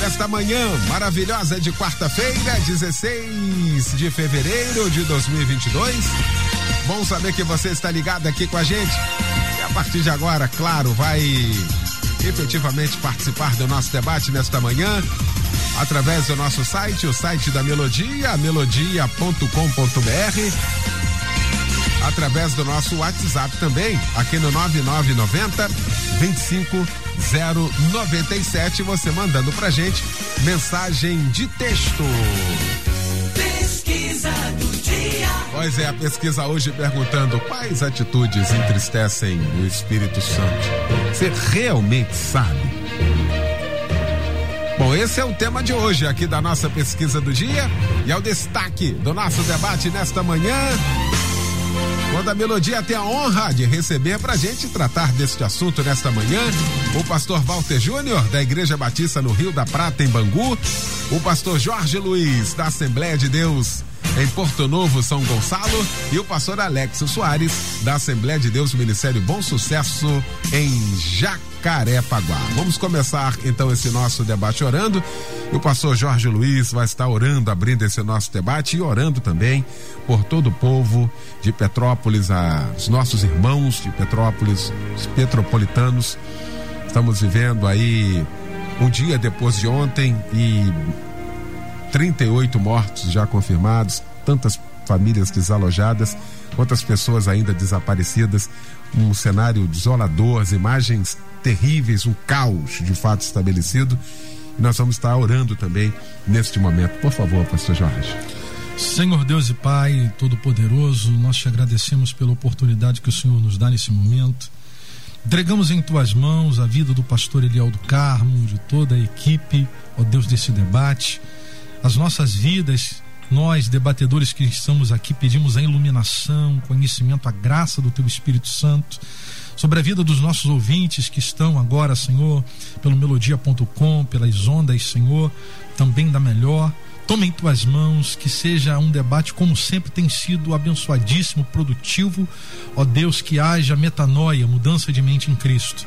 Nesta manhã maravilhosa de quarta-feira, 16 de fevereiro de 2022. Bom saber que você está ligado aqui com a gente. E a partir de agora, claro, vai efetivamente participar do nosso debate nesta manhã através do nosso site, o site da Melodia, melodia.com.br através do nosso WhatsApp também, aqui no 9990 25 097, você mandando pra gente mensagem de texto. Pesquisa do dia. Pois é, a pesquisa hoje perguntando quais atitudes entristecem o Espírito Santo. Você realmente sabe? Bom, esse é o tema de hoje aqui da nossa pesquisa do dia e é o destaque do nosso debate nesta manhã. Quando a Melodia tem a honra de receber para gente tratar deste assunto nesta manhã, o pastor Walter Júnior, da Igreja Batista no Rio da Prata, em Bangu, o pastor Jorge Luiz, da Assembleia de Deus em Porto Novo, São Gonçalo, e o pastor Alex Soares, da Assembleia de Deus Ministério Bom Sucesso, em Jacarepaguá. Vamos começar então esse nosso debate orando. O pastor Jorge Luiz vai estar orando, abrindo esse nosso debate e orando também por todo o povo de Petrópolis, os nossos irmãos de Petrópolis, os petropolitanos. Estamos vivendo aí um dia depois de ontem e 38 mortos já confirmados, tantas famílias desalojadas, quantas pessoas ainda desaparecidas, um cenário desolador, as imagens terríveis, um caos de fato estabelecido. E nós vamos estar orando também neste momento. Por favor, pastor Jorge. Senhor Deus e Pai Todo-Poderoso, nós te agradecemos pela oportunidade que o Senhor nos dá nesse momento. Entregamos em tuas mãos a vida do pastor Eliel do Carmo, de toda a equipe, ó Deus, desse debate as nossas vidas, nós, debatedores que estamos aqui, pedimos a iluminação, conhecimento, a graça do Teu Espírito Santo sobre a vida dos nossos ouvintes que estão agora, Senhor, pelo melodia.com, pelas ondas, Senhor, também da melhor. Toma em tuas mãos, que seja um debate, como sempre tem sido, abençoadíssimo, produtivo. Ó Deus, que haja metanoia, mudança de mente em Cristo.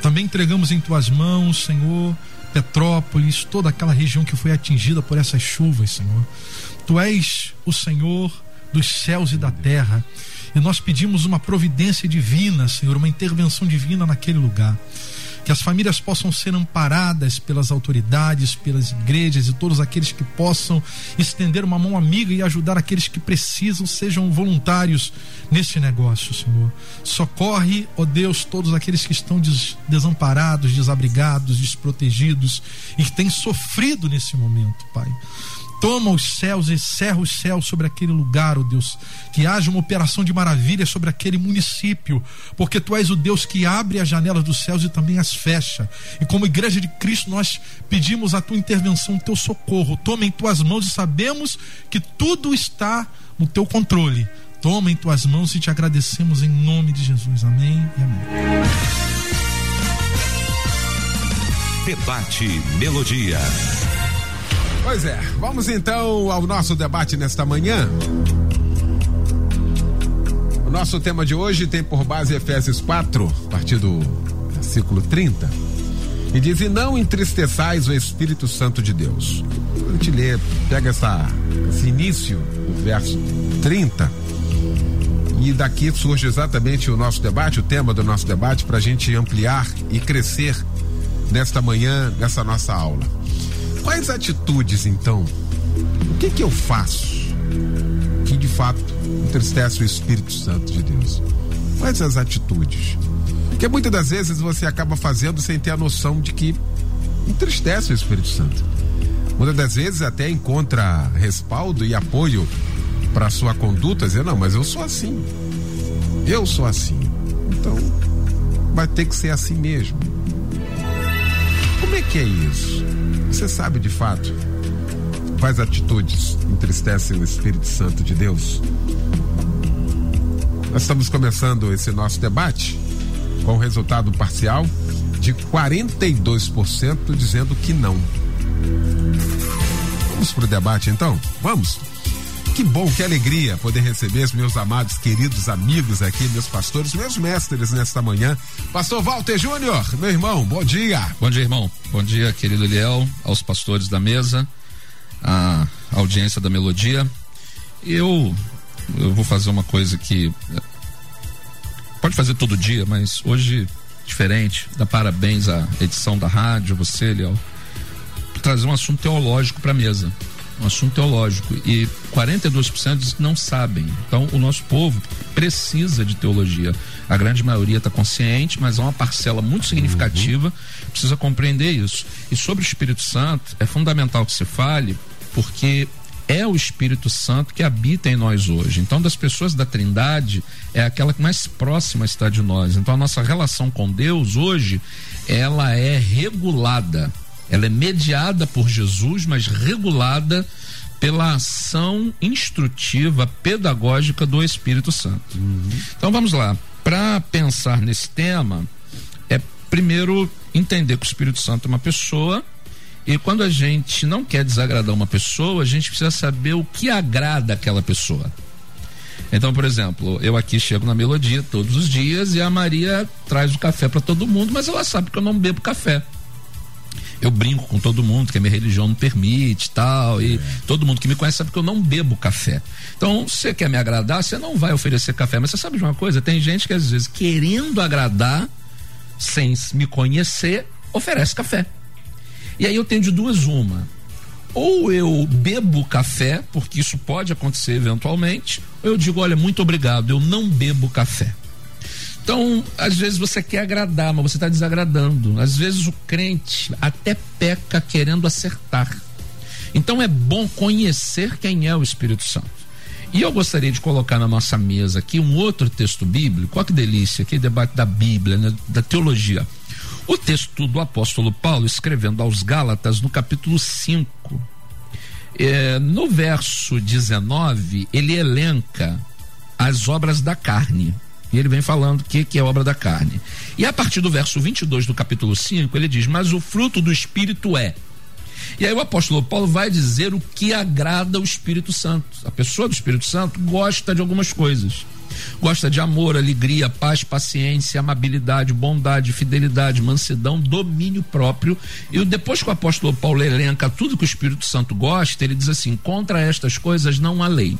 Também entregamos em tuas mãos, Senhor, Petrópolis, toda aquela região que foi atingida por essas chuvas, Senhor. Tu és o Senhor dos céus e da terra. E nós pedimos uma providência divina, Senhor, uma intervenção divina naquele lugar que as famílias possam ser amparadas pelas autoridades, pelas igrejas e todos aqueles que possam estender uma mão amiga e ajudar aqueles que precisam, sejam voluntários nesse negócio, Senhor. Socorre, ó Deus, todos aqueles que estão des desamparados, desabrigados, desprotegidos e que têm sofrido nesse momento, Pai. Toma os céus e cerra os céus sobre aquele lugar, ó oh Deus. Que haja uma operação de maravilha sobre aquele município, porque tu és o Deus que abre as janelas dos céus e também as fecha. E como igreja de Cristo, nós pedimos a tua intervenção, o teu socorro. Toma em tuas mãos e sabemos que tudo está no teu controle. Toma em tuas mãos e te agradecemos em nome de Jesus. Amém e amém. Debate Melodia. Pois é, vamos então ao nosso debate nesta manhã. O nosso tema de hoje tem por base Efésios 4, a partir do versículo 30. E diz: E não entristeçais o Espírito Santo de Deus. A gente lê, pega essa, esse início do verso 30. E daqui surge exatamente o nosso debate, o tema do nosso debate, para a gente ampliar e crescer nesta manhã, nessa nossa aula. Quais atitudes, então? O que que eu faço que de fato entristece o Espírito Santo de Deus? Quais as atitudes? Porque muitas das vezes você acaba fazendo sem ter a noção de que entristece o Espírito Santo. Muitas das vezes até encontra respaldo e apoio para sua conduta, dizer, não, mas eu sou assim. Eu sou assim. Então, vai ter que ser assim mesmo Como é que é isso? Você sabe de fato quais atitudes entristecem o Espírito Santo de Deus? Nós estamos começando esse nosso debate com resultado parcial de 42% dizendo que não. Vamos para o debate então? Vamos? Que bom, que alegria poder receber os meus amados, queridos amigos aqui, meus pastores, meus mestres nesta manhã. Pastor Walter Júnior, meu irmão, bom dia. Bom dia, irmão. Bom dia, querido Eliel, aos pastores da mesa, a audiência da melodia. Eu, eu vou fazer uma coisa que pode fazer todo dia, mas hoje diferente. Dá parabéns à edição da rádio, você, Eliel, por trazer um assunto teológico para a mesa um assunto teológico e 42% não sabem. Então, o nosso povo precisa de teologia. A grande maioria está consciente, mas há uma parcela muito significativa uhum. precisa compreender isso. E sobre o Espírito Santo, é fundamental que se fale, porque é o Espírito Santo que habita em nós hoje. Então, das pessoas da Trindade, é aquela que mais próxima está de nós. Então, a nossa relação com Deus hoje, ela é regulada ela é mediada por Jesus, mas regulada pela ação instrutiva, pedagógica do Espírito Santo. Uhum. Então vamos lá. Para pensar nesse tema, é primeiro entender que o Espírito Santo é uma pessoa. E quando a gente não quer desagradar uma pessoa, a gente precisa saber o que agrada aquela pessoa. Então, por exemplo, eu aqui chego na melodia todos os dias e a Maria traz o café para todo mundo, mas ela sabe que eu não bebo café eu brinco com todo mundo que a minha religião não permite tal. E é. todo mundo que me conhece sabe que eu não bebo café. Então, você quer me agradar, você não vai oferecer café. Mas você sabe de uma coisa? Tem gente que às vezes, querendo agradar, sem me conhecer, oferece café. E aí eu tenho de duas uma. Ou eu bebo café, porque isso pode acontecer eventualmente, ou eu digo, olha, muito obrigado, eu não bebo café. Então, às vezes você quer agradar, mas você está desagradando. Às vezes o crente até peca querendo acertar. Então é bom conhecer quem é o Espírito Santo. E eu gostaria de colocar na nossa mesa aqui um outro texto bíblico. Olha que delícia, aqui debate da Bíblia, né, da teologia. O texto do apóstolo Paulo escrevendo aos Gálatas no capítulo 5. É, no verso 19, ele elenca as obras da carne. E ele vem falando o que, que é obra da carne. E a partir do verso 22 do capítulo 5, ele diz: Mas o fruto do Espírito é. E aí o apóstolo Paulo vai dizer o que agrada o Espírito Santo. A pessoa do Espírito Santo gosta de algumas coisas. Gosta de amor, alegria, paz, paciência, amabilidade, bondade, fidelidade, mansidão, domínio próprio. E depois que o apóstolo Paulo elenca tudo que o Espírito Santo gosta, ele diz assim: contra estas coisas não há lei.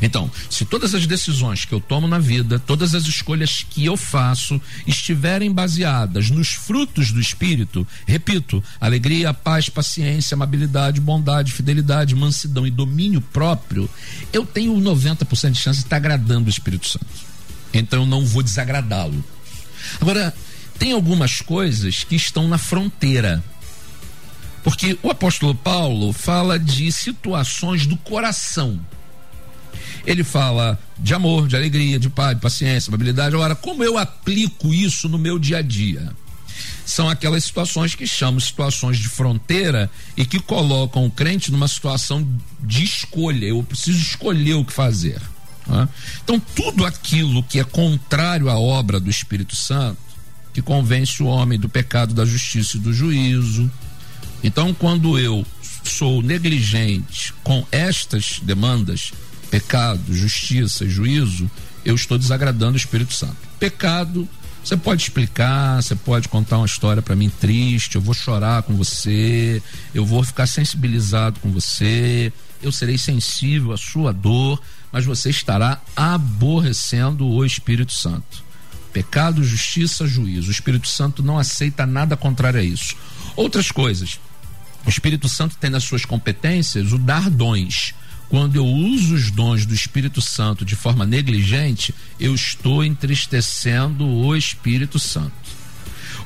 Então, se todas as decisões que eu tomo na vida, todas as escolhas que eu faço estiverem baseadas nos frutos do Espírito, repito, alegria, paz, paciência, amabilidade, bondade, fidelidade, mansidão e domínio próprio, eu tenho 90% de chance de estar agradando o Espírito Santo. Então eu não vou desagradá-lo. Agora, tem algumas coisas que estão na fronteira. Porque o apóstolo Paulo fala de situações do coração ele fala de amor, de alegria, de paz, de paciência, amabilidade. Agora, como eu aplico isso no meu dia a dia? São aquelas situações que chamam situações de fronteira e que colocam o crente numa situação de escolha. Eu preciso escolher o que fazer. Né? Então, tudo aquilo que é contrário à obra do Espírito Santo, que convence o homem do pecado, da justiça e do juízo. Então, quando eu sou negligente com estas demandas, pecado, justiça, juízo, eu estou desagradando o Espírito Santo. Pecado, você pode explicar, você pode contar uma história para mim triste, eu vou chorar com você, eu vou ficar sensibilizado com você, eu serei sensível à sua dor, mas você estará aborrecendo o Espírito Santo. Pecado, justiça, juízo. O Espírito Santo não aceita nada contrário a isso. Outras coisas. O Espírito Santo tem nas suas competências o dar dons. Quando eu uso os dons do Espírito Santo de forma negligente, eu estou entristecendo o Espírito Santo.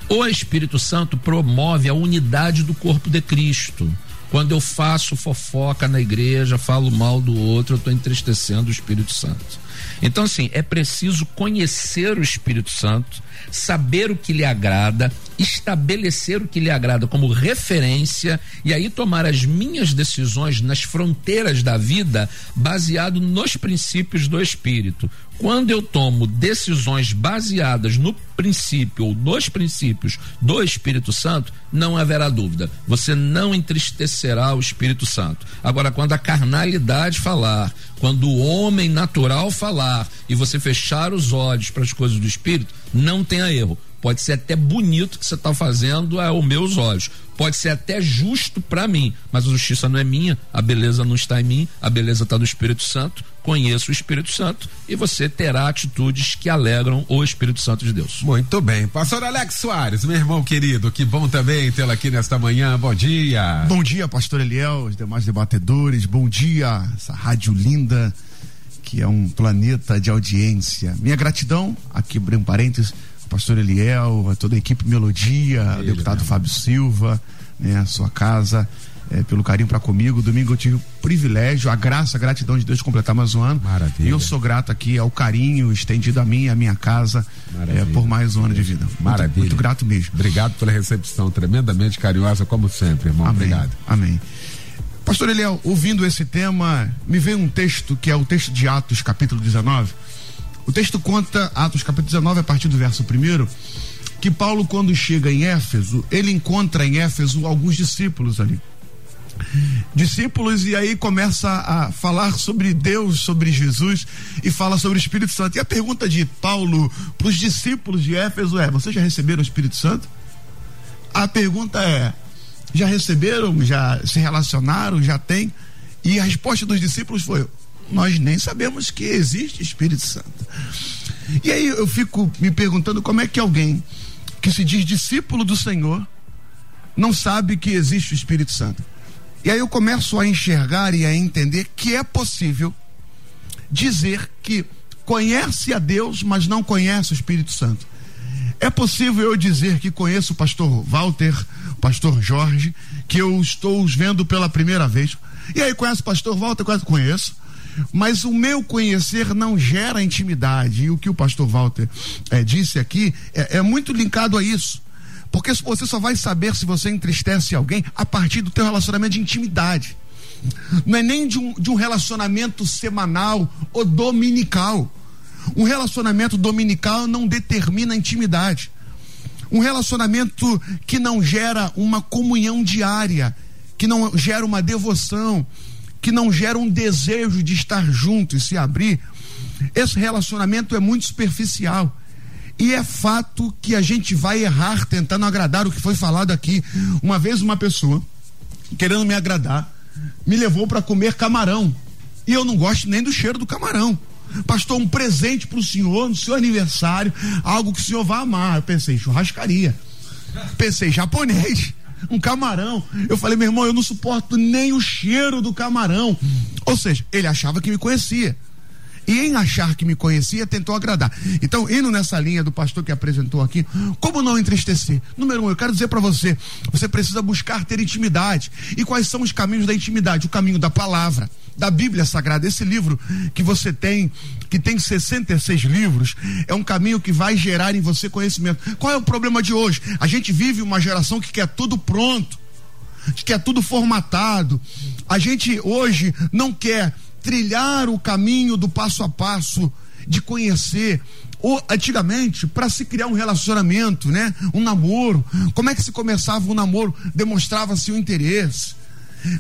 O Espírito Santo promove a unidade do corpo de Cristo. Quando eu faço fofoca na igreja, falo mal do outro, eu estou entristecendo o Espírito Santo. Então, assim, é preciso conhecer o Espírito Santo, saber o que lhe agrada, estabelecer o que lhe agrada como referência e aí tomar as minhas decisões nas fronteiras da vida baseado nos princípios do espírito. Quando eu tomo decisões baseadas no princípio ou nos princípios do Espírito Santo, não haverá dúvida. Você não entristecerá o Espírito Santo. Agora, quando a carnalidade falar, quando o homem natural falar e você fechar os olhos para as coisas do Espírito, não tenha erro Pode ser até bonito que você está fazendo aos meus olhos. Pode ser até justo para mim, mas a justiça não é minha, a beleza não está em mim, a beleza está do Espírito Santo. Conheço o Espírito Santo e você terá atitudes que alegram o Espírito Santo de Deus. Muito bem. Pastor Alex Soares, meu irmão querido, que bom também tê-lo aqui nesta manhã. Bom dia. Bom dia, Pastor Eliel, os demais debatedores. Bom dia, essa rádio linda que é um planeta de audiência. Minha gratidão, aqui abrindo um parênteses, pastor Eliel, a toda a equipe Melodia, o deputado mesmo. Fábio Silva, né, a sua casa, é, pelo carinho para comigo. Domingo eu tive o privilégio, a graça, a gratidão de Deus de completar mais um ano. Maravilha. E eu sou grato aqui ao carinho estendido a mim e a minha casa é, por mais um ano de vida. Maravilha. Muito, muito, grato mesmo. Obrigado pela recepção tremendamente carinhosa, como sempre, irmão. Amém. Obrigado. Amém. Pastor Eliel, ouvindo esse tema, me veio um texto que é o texto de Atos, capítulo 19 o texto conta, Atos capítulo 19, a partir do verso 1, que Paulo, quando chega em Éfeso, ele encontra em Éfeso alguns discípulos ali. Discípulos, e aí começa a falar sobre Deus, sobre Jesus e fala sobre o Espírito Santo. E a pergunta de Paulo para os discípulos de Éfeso é: Vocês já receberam o Espírito Santo? A pergunta é: Já receberam? Já se relacionaram? Já tem? E a resposta dos discípulos foi: nós nem sabemos que existe Espírito Santo. E aí eu fico me perguntando como é que alguém que se diz discípulo do Senhor não sabe que existe o Espírito Santo. E aí eu começo a enxergar e a entender que é possível dizer que conhece a Deus, mas não conhece o Espírito Santo. É possível eu dizer que conheço o pastor Walter, pastor Jorge, que eu estou os vendo pela primeira vez. E aí conhece o pastor Walter? Conheço. Mas o meu conhecer não gera intimidade. E o que o pastor Walter é, disse aqui é, é muito linkado a isso. Porque você só vai saber se você entristece alguém a partir do teu relacionamento de intimidade. Não é nem de um, de um relacionamento semanal ou dominical. Um relacionamento dominical não determina intimidade. Um relacionamento que não gera uma comunhão diária, que não gera uma devoção, que não gera um desejo de estar junto e se abrir, esse relacionamento é muito superficial. E é fato que a gente vai errar tentando agradar o que foi falado aqui. Uma vez uma pessoa, querendo me agradar, me levou para comer camarão. E eu não gosto nem do cheiro do camarão. Pastor, um presente para o senhor no seu aniversário, algo que o senhor vai amar. Eu pensei, churrascaria. Pensei, japonês um camarão. Eu falei, meu irmão, eu não suporto nem o cheiro do camarão. Ou seja, ele achava que me conhecia. E em achar que me conhecia, tentou agradar. Então, indo nessa linha do pastor que apresentou aqui, como não entristecer? Número um, eu quero dizer para você: você precisa buscar ter intimidade. E quais são os caminhos da intimidade? O caminho da palavra da Bíblia Sagrada. Esse livro que você tem, que tem 66 livros, é um caminho que vai gerar em você conhecimento. Qual é o problema de hoje? A gente vive uma geração que quer tudo pronto, que quer tudo formatado. A gente hoje não quer trilhar o caminho do passo a passo de conhecer ou, antigamente, para se criar um relacionamento, né? Um namoro. Como é que se começava um namoro? Demonstrava-se o interesse.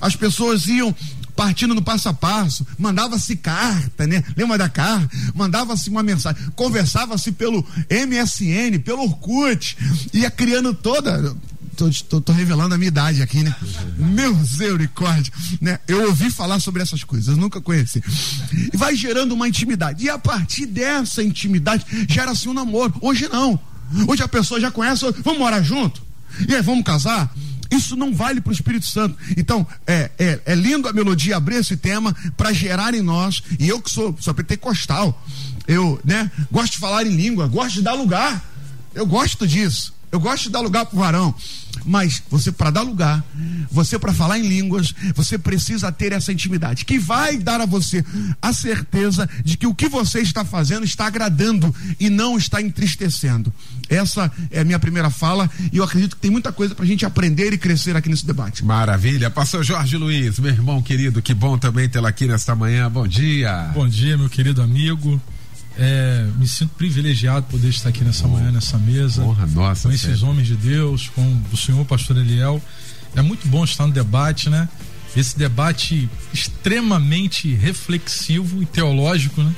As pessoas iam partindo no passo a passo, mandava-se carta, né? Lembra da carta? Mandava-se uma mensagem, conversava-se pelo MSN, pelo Orkut, ia criando toda. Tô, tô, tô, revelando a minha idade aqui, né? Meu misericórdia, né? Eu ouvi falar sobre essas coisas, nunca conheci. E vai gerando uma intimidade. E a partir dessa intimidade gera-se um namoro. Hoje não. Hoje a pessoa já conhece, vamos morar junto? E aí, vamos casar? Isso não vale para o Espírito Santo. Então, é, é, é lindo a melodia abrir esse tema para gerar em nós, e eu que sou, sou pentecostal, eu né, gosto de falar em língua, gosto de dar lugar. Eu gosto disso. Eu gosto de dar lugar pro varão. Mas você, para dar lugar, você, para falar em línguas, você precisa ter essa intimidade, que vai dar a você a certeza de que o que você está fazendo está agradando e não está entristecendo. Essa é a minha primeira fala e eu acredito que tem muita coisa para a gente aprender e crescer aqui nesse debate. Maravilha. Pastor Jorge Luiz, meu irmão querido, que bom também tê-lo aqui nesta manhã. Bom dia. Bom dia, meu querido amigo. É, me sinto privilegiado poder estar aqui nessa manhã, nessa mesa. Honra nossa. Com esses sério. homens de Deus, com o senhor pastor Eliel. É muito bom estar no debate, né? Esse debate extremamente reflexivo e teológico, né?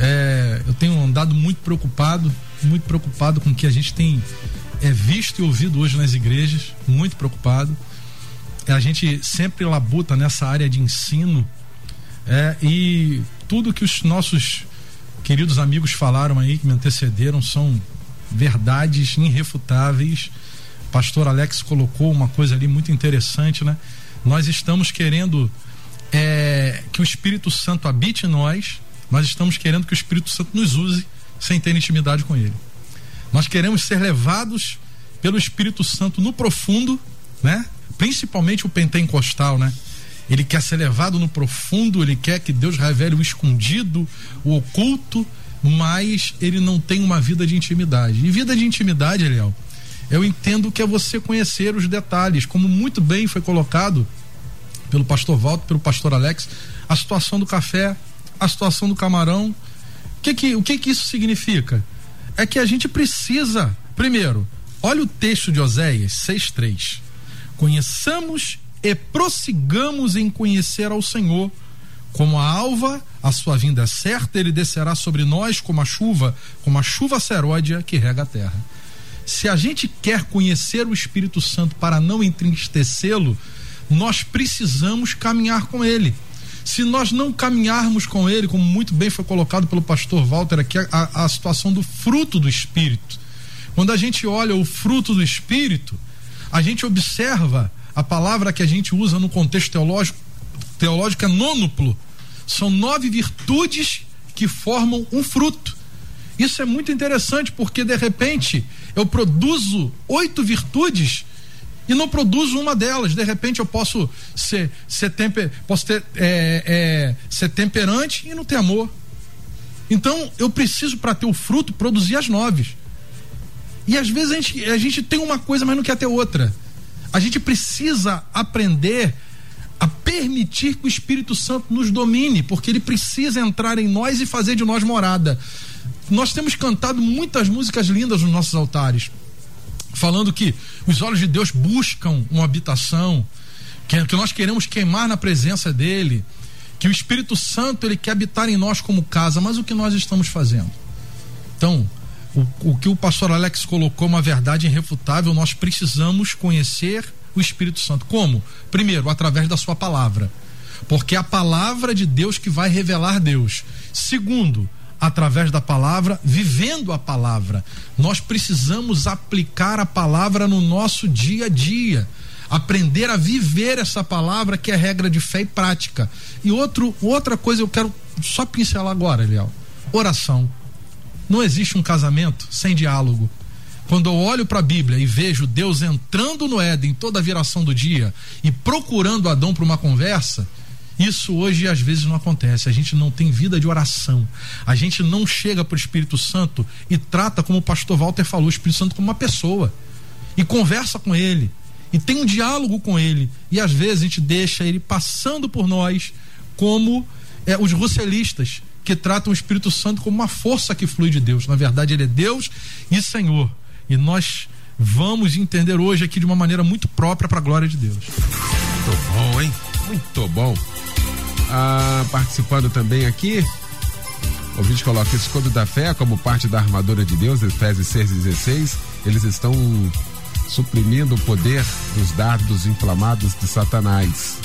É, eu tenho andado muito preocupado, muito preocupado com o que a gente tem é, visto e ouvido hoje nas igrejas, muito preocupado. É, a gente sempre labuta nessa área de ensino é, e tudo que os nossos queridos amigos falaram aí, que me antecederam, são verdades irrefutáveis. Pastor Alex colocou uma coisa ali muito interessante, né? Nós estamos querendo é, que o Espírito Santo habite em nós, nós estamos querendo que o Espírito Santo nos use sem ter intimidade com Ele. Nós queremos ser levados pelo Espírito Santo no profundo, né? Principalmente o pentecostal, né? Ele quer ser levado no profundo, ele quer que Deus revele o escondido, o oculto, mas ele não tem uma vida de intimidade. E vida de intimidade, Eliel, eu entendo que é você conhecer os detalhes, como muito bem foi colocado pelo pastor Walter, pelo pastor Alex, a situação do café, a situação do camarão. O que que, o que que isso significa? É que a gente precisa, primeiro, olha o texto de Oséias 6:3. Conheçamos e prossigamos em conhecer ao Senhor. Como a alva, a sua vinda é certa, ele descerá sobre nós como a chuva, como a chuva seródia que rega a terra. Se a gente quer conhecer o Espírito Santo para não entristecê-lo, nós precisamos caminhar com ele. Se nós não caminharmos com ele, como muito bem foi colocado pelo pastor Walter aqui, a, a situação do fruto do Espírito. Quando a gente olha o fruto do Espírito, a gente observa a palavra que a gente usa no contexto teológico, teológico é nônuplo. São nove virtudes que formam um fruto. Isso é muito interessante porque de repente eu produzo oito virtudes e não produzo uma delas. De repente eu posso ser, ser, temper, posso ter, é, é, ser temperante e não ter amor. Então eu preciso, para ter o fruto, produzir as nove. E às vezes a gente, a gente tem uma coisa, mas não quer ter outra. A gente precisa aprender a permitir que o Espírito Santo nos domine, porque ele precisa entrar em nós e fazer de nós morada. Nós temos cantado muitas músicas lindas nos nossos altares, falando que os olhos de Deus buscam uma habitação, que, nós queremos queimar na presença dele, que o Espírito Santo ele quer habitar em nós como casa, mas o que nós estamos fazendo? Então, o, o que o pastor Alex colocou uma verdade irrefutável, nós precisamos conhecer o Espírito Santo. Como? Primeiro, através da sua palavra. Porque é a palavra de Deus que vai revelar Deus. Segundo, através da palavra, vivendo a palavra. Nós precisamos aplicar a palavra no nosso dia a dia. Aprender a viver essa palavra que é regra de fé e prática. E outro, outra coisa eu quero só pincelar agora, Eliel. Oração. Não existe um casamento sem diálogo. Quando eu olho para a Bíblia e vejo Deus entrando no Éden toda a viração do dia e procurando Adão para uma conversa, isso hoje às vezes não acontece. A gente não tem vida de oração. A gente não chega para o Espírito Santo e trata, como o pastor Walter falou, o Espírito Santo como uma pessoa. E conversa com ele. E tem um diálogo com ele. E às vezes a gente deixa ele passando por nós como é, os russelistas que tratam o Espírito Santo como uma força que flui de Deus. Na verdade, ele é Deus e Senhor. E nós vamos entender hoje aqui de uma maneira muito própria para a glória de Deus. Muito bom, hein? Muito bom. Ah, participando também aqui, o vídeo coloca escudo da fé como parte da armadura de Deus, Efésios 6,16. Eles estão suprimindo o poder dos dardos inflamados de Satanás.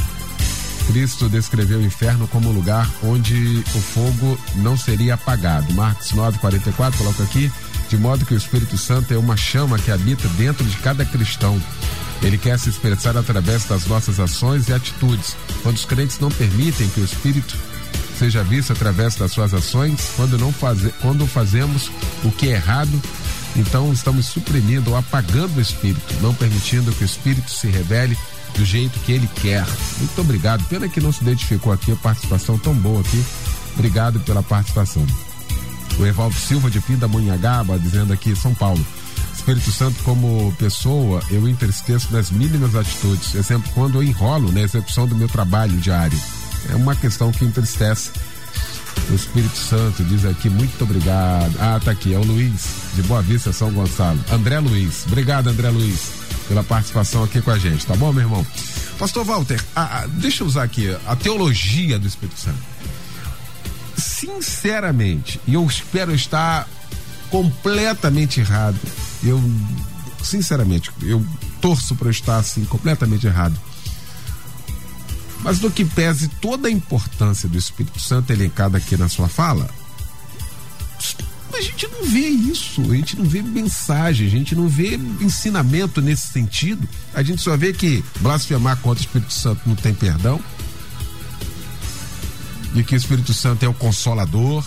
Cristo descreveu o inferno como um lugar onde o fogo não seria apagado. Marcos 9:44 coloca aqui, de modo que o Espírito Santo é uma chama que habita dentro de cada cristão. Ele quer se expressar através das nossas ações e atitudes. Quando os crentes não permitem que o Espírito seja visto através das suas ações, quando não faze, quando fazemos o que é errado, Então estamos suprimindo ou apagando o espírito, não permitindo que o espírito se revele do jeito que ele quer. Muito obrigado. Pena que não se identificou aqui a participação tão boa aqui. Obrigado pela participação. O Evaldo Silva de Pindamonhangaba dizendo aqui, São Paulo. Espírito Santo como pessoa, eu entristeço nas mínimas atitudes. Exemplo, quando eu enrolo na execução do meu trabalho diário. É uma questão que entristece. O Espírito Santo diz aqui, muito obrigado. Ah, tá aqui, é o Luiz, de Boa Vista, São Gonçalo. André Luiz. Obrigado, André Luiz, pela participação aqui com a gente, tá bom, meu irmão? Pastor Walter, deixa eu usar aqui a teologia do Espírito Santo. Sinceramente, e eu espero estar completamente errado. Eu, sinceramente, eu torço para estar assim, completamente errado. Mas do que pese toda a importância do Espírito Santo elencada aqui na sua fala, a gente não vê isso, a gente não vê mensagem, a gente não vê ensinamento nesse sentido. A gente só vê que blasfemar contra o Espírito Santo não tem perdão. E que o Espírito Santo é o consolador.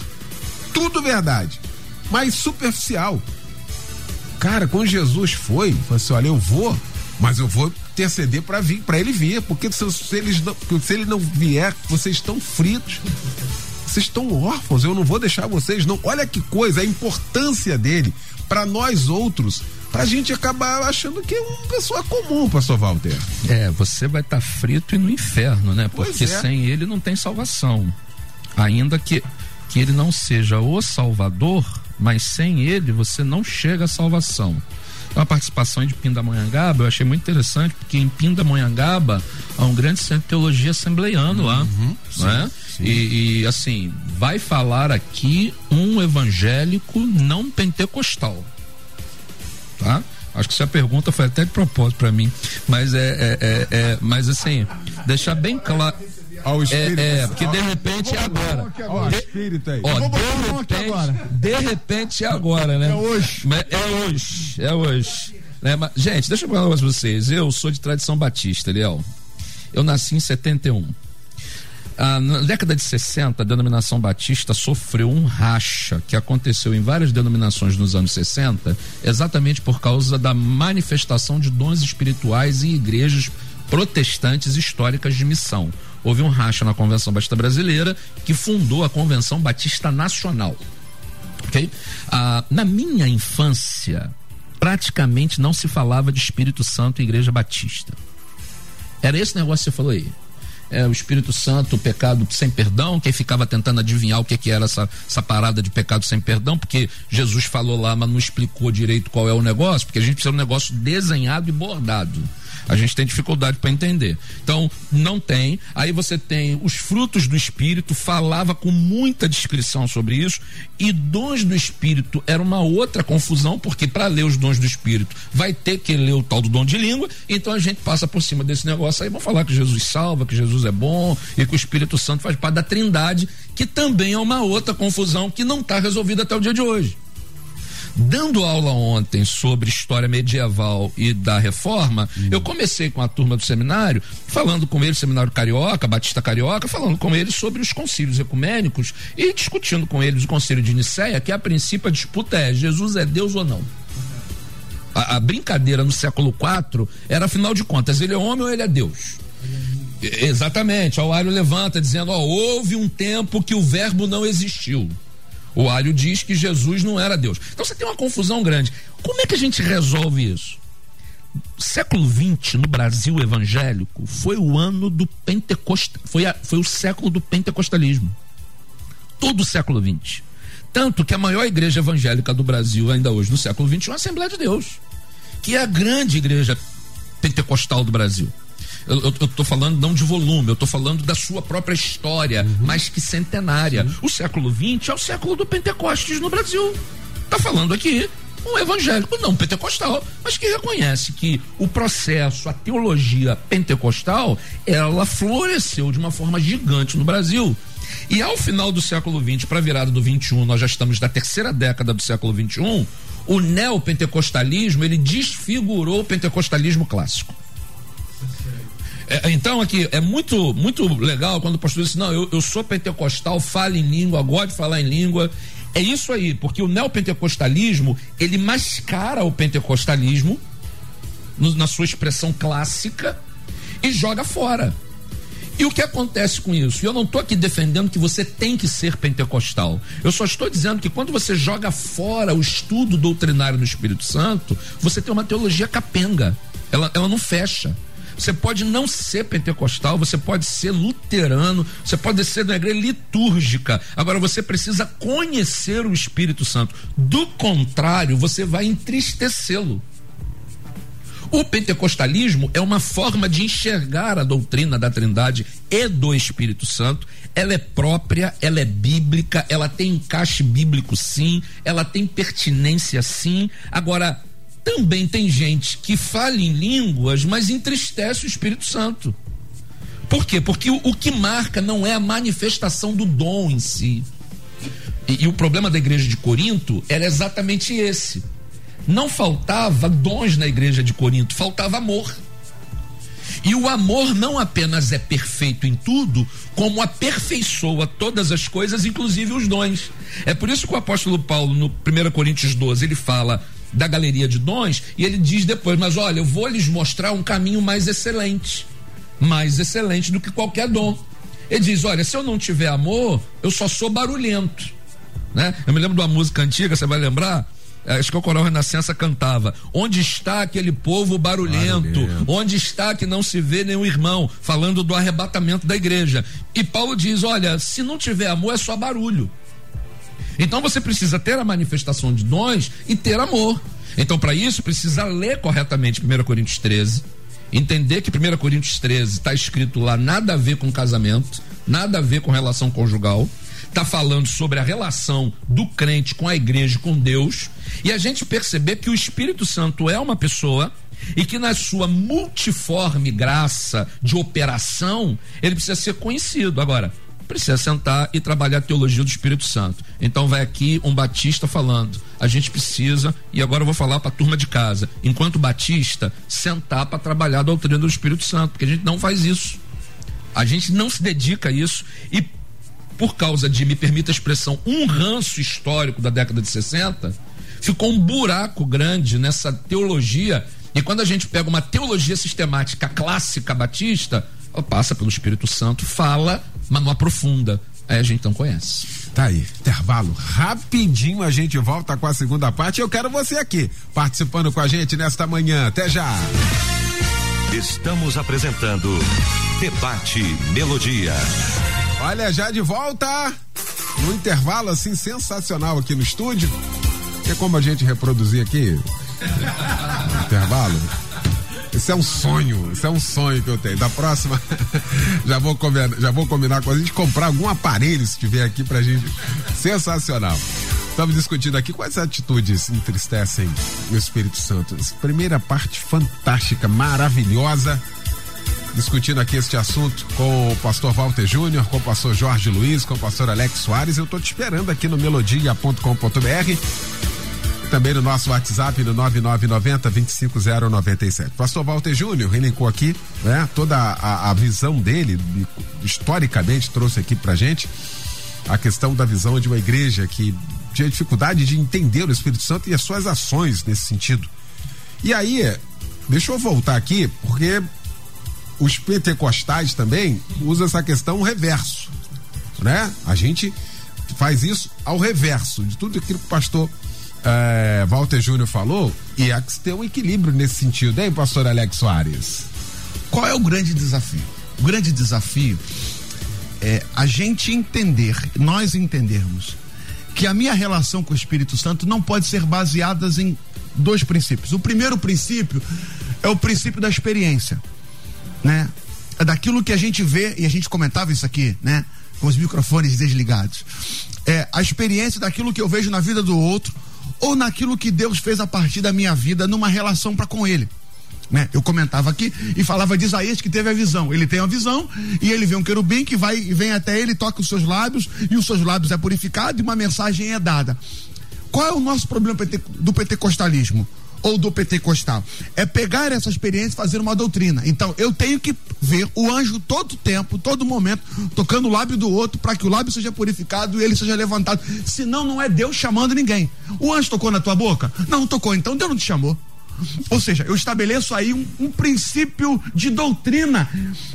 Tudo verdade, mas superficial. Cara, quando Jesus foi, falou assim: olha, eu vou, mas eu vou interceder para vir, para ele vir, porque se, se, eles não, se ele não vier, vocês estão fritos. Vocês estão órfãos, eu não vou deixar vocês não. Olha que coisa, a importância dele para nós outros, para a gente acabar achando que é uma pessoa comum, pastor Walter. É, você vai estar tá frito e no inferno, né? Porque é. sem ele não tem salvação. Ainda que que ele não seja o salvador, mas sem ele você não chega à salvação. A participação de Pindamonhangaba eu achei muito interessante, porque em Pindamonhangaba há um grande centro de teologia assembleiano lá. Uhum, né? Sim, E, e, assim, vai falar aqui um evangélico não pentecostal. Tá? Acho que essa pergunta foi até de propósito para mim. Mas é, é, é, é, mas assim, deixar bem claro ao espírito. É, é porque de repente é agora. agora. De, espírito aí. Ó, de repente, agora. de repente é agora, né? É hoje. É hoje, é hoje. Né? Mas, gente, deixa eu falar para vocês. Eu sou de tradição batista, Leal. Eu nasci em 71. Ah, na década de 60, a denominação batista sofreu um racha que aconteceu em várias denominações nos anos 60, exatamente por causa da manifestação de dons espirituais em igrejas protestantes históricas de missão houve um racha na Convenção Batista Brasileira que fundou a Convenção Batista Nacional. Ah, na minha infância, praticamente não se falava de Espírito Santo e Igreja Batista. Era esse negócio que você falou aí. É, o Espírito Santo, o pecado sem perdão, quem ficava tentando adivinhar o que, que era essa, essa parada de pecado sem perdão, porque Jesus falou lá, mas não explicou direito qual é o negócio, porque a gente precisa de um negócio desenhado e bordado. A gente tem dificuldade para entender. Então, não tem. Aí você tem os frutos do Espírito, falava com muita descrição sobre isso, e dons do Espírito era uma outra confusão, porque para ler os dons do Espírito vai ter que ler o tal do dom de língua, então a gente passa por cima desse negócio aí, vão falar que Jesus salva, que Jesus é bom e que o Espírito Santo faz parte da Trindade, que também é uma outra confusão que não está resolvida até o dia de hoje. Dando aula ontem sobre história medieval e da reforma, hum. eu comecei com a turma do seminário, falando com eles, seminário carioca, Batista Carioca, falando com eles sobre os concílios ecumênicos e discutindo com eles o concílio de Nicéia, que a princípio a disputa é Jesus é Deus ou não. A, a brincadeira no século IV era, afinal de contas, ele é homem ou ele é Deus? Exatamente, o Alho levanta dizendo: ó, houve um tempo que o verbo não existiu. O Alho diz que Jesus não era Deus. Então você tem uma confusão grande. Como é que a gente resolve isso? século XX no Brasil evangélico foi o ano do pentecostal, foi, a, foi o século do pentecostalismo. Todo o século XX. Tanto que a maior igreja evangélica do Brasil ainda hoje, no século XX, é a Assembleia de Deus, que é a grande igreja pentecostal do Brasil. Eu, tô falando não de volume, eu tô falando da sua própria história, uhum. mais que centenária. Sim. O século XX é o século do Pentecostes no Brasil. Tá falando aqui um evangélico não pentecostal, mas que reconhece que o processo, a teologia pentecostal, ela floresceu de uma forma gigante no Brasil. E ao final do século XX, para a virada do XXI, nós já estamos na terceira década do século XXI, o neopentecostalismo ele desfigurou o pentecostalismo clássico. É, então, aqui, é muito, muito legal quando o pastor diz não, eu, eu sou pentecostal, falo em língua, gosto de falar em língua. É isso aí, porque o neopentecostalismo, ele mascara o pentecostalismo no, na sua expressão clássica e joga fora. E o que acontece com isso? Eu não estou aqui defendendo que você tem que ser pentecostal. Eu só estou dizendo que quando você joga fora o estudo doutrinário do Espírito Santo, você tem uma teologia capenga. Ela, ela não fecha. Você pode não ser pentecostal, você pode ser luterano, você pode ser uma igreja litúrgica. Agora você precisa conhecer o Espírito Santo. Do contrário, você vai entristecê-lo. O pentecostalismo é uma forma de enxergar a doutrina da Trindade e do Espírito Santo. Ela é própria, ela é bíblica, ela tem encaixe bíblico sim, ela tem pertinência sim. Agora, também tem gente que fala em línguas, mas entristece o Espírito Santo. Por quê? Porque o, o que marca não é a manifestação do dom em si. E, e o problema da igreja de Corinto era exatamente esse não faltava dons na igreja de Corinto, faltava amor. E o amor não apenas é perfeito em tudo, como aperfeiçoa todas as coisas, inclusive os dons. É por isso que o apóstolo Paulo, no 1 Coríntios 12, ele fala da galeria de dons e ele diz depois: Mas olha, eu vou lhes mostrar um caminho mais excelente, mais excelente do que qualquer dom. Ele diz: Olha, se eu não tiver amor, eu só sou barulhento. Né? Eu me lembro de uma música antiga, você vai lembrar? É, acho que o Coral Renascença cantava: Onde está aquele povo barulhento? barulhento? Onde está que não se vê nenhum irmão? Falando do arrebatamento da igreja. E Paulo diz: Olha, se não tiver amor, é só barulho. Então você precisa ter a manifestação de dons e ter amor. Então, para isso, precisa ler corretamente 1 Coríntios 13, entender que 1 Coríntios 13 está escrito lá nada a ver com casamento, nada a ver com relação conjugal está falando sobre a relação do crente com a igreja, com Deus, e a gente perceber que o Espírito Santo é uma pessoa e que na sua multiforme graça de operação, ele precisa ser conhecido. Agora, precisa sentar e trabalhar a teologia do Espírito Santo. Então vai aqui um batista falando, a gente precisa, e agora eu vou falar para a turma de casa, enquanto batista, sentar para trabalhar a doutrina do Espírito Santo, porque a gente não faz isso. A gente não se dedica a isso e por causa de, me permita a expressão, um ranço histórico da década de 60, ficou um buraco grande nessa teologia. E quando a gente pega uma teologia sistemática clássica batista, passa pelo Espírito Santo, fala, mas não aprofunda. Aí a gente não conhece. Tá aí, intervalo. Rapidinho a gente volta com a segunda parte. Eu quero você aqui, participando com a gente nesta manhã. Até já. Estamos apresentando Debate Melodia. Olha, já de volta no intervalo assim sensacional aqui no estúdio. Tem como a gente reproduzir aqui? intervalo. Isso é um sonho, isso é um sonho que eu tenho. Da próxima, já vou combinar, já vou combinar com a gente comprar algum aparelho se tiver aqui pra gente. Sensacional. Estamos discutindo aqui quais atitudes entristecem o Espírito Santo. Primeira parte fantástica, maravilhosa discutindo aqui este assunto com o pastor Walter Júnior, com o pastor Jorge Luiz, com o pastor Alex Soares. Eu estou te esperando aqui no melodia.com.br também no nosso WhatsApp no 9990 25097. Pastor Walter Júnior elencou aqui, né, toda a, a visão dele, historicamente trouxe aqui pra gente a questão da visão de uma igreja que tinha dificuldade de entender o Espírito Santo e as suas ações nesse sentido. E aí, deixa eu voltar aqui, porque os pentecostais também usam essa questão reverso, né? A gente faz isso ao reverso de tudo aquilo que o pastor é, Walter Júnior falou e há que ter um equilíbrio nesse sentido, hein, pastor Alex Soares? Qual é o grande desafio? O grande desafio é a gente entender, nós entendermos que a minha relação com o Espírito Santo não pode ser baseada em dois princípios. O primeiro princípio é o princípio da experiência né? É daquilo que a gente vê, e a gente comentava isso aqui, né? Com os microfones desligados. É a experiência daquilo que eu vejo na vida do outro, ou naquilo que Deus fez a partir da minha vida numa relação para com Ele. Né? Eu comentava aqui e falava de Isaías que teve a visão. Ele tem a visão e ele vê um querubim que vai e vem até ele, toca os seus lábios e os seus lábios é purificado e uma mensagem é dada. Qual é o nosso problema do pentecostalismo? Ou do pentecostal. É pegar essa experiência e fazer uma doutrina. Então, eu tenho que ver o anjo todo tempo, todo momento, tocando o lábio do outro para que o lábio seja purificado e ele seja levantado. Senão, não é Deus chamando ninguém. O anjo tocou na tua boca? Não tocou, então Deus não te chamou. Ou seja, eu estabeleço aí um, um, princípio de doutrina.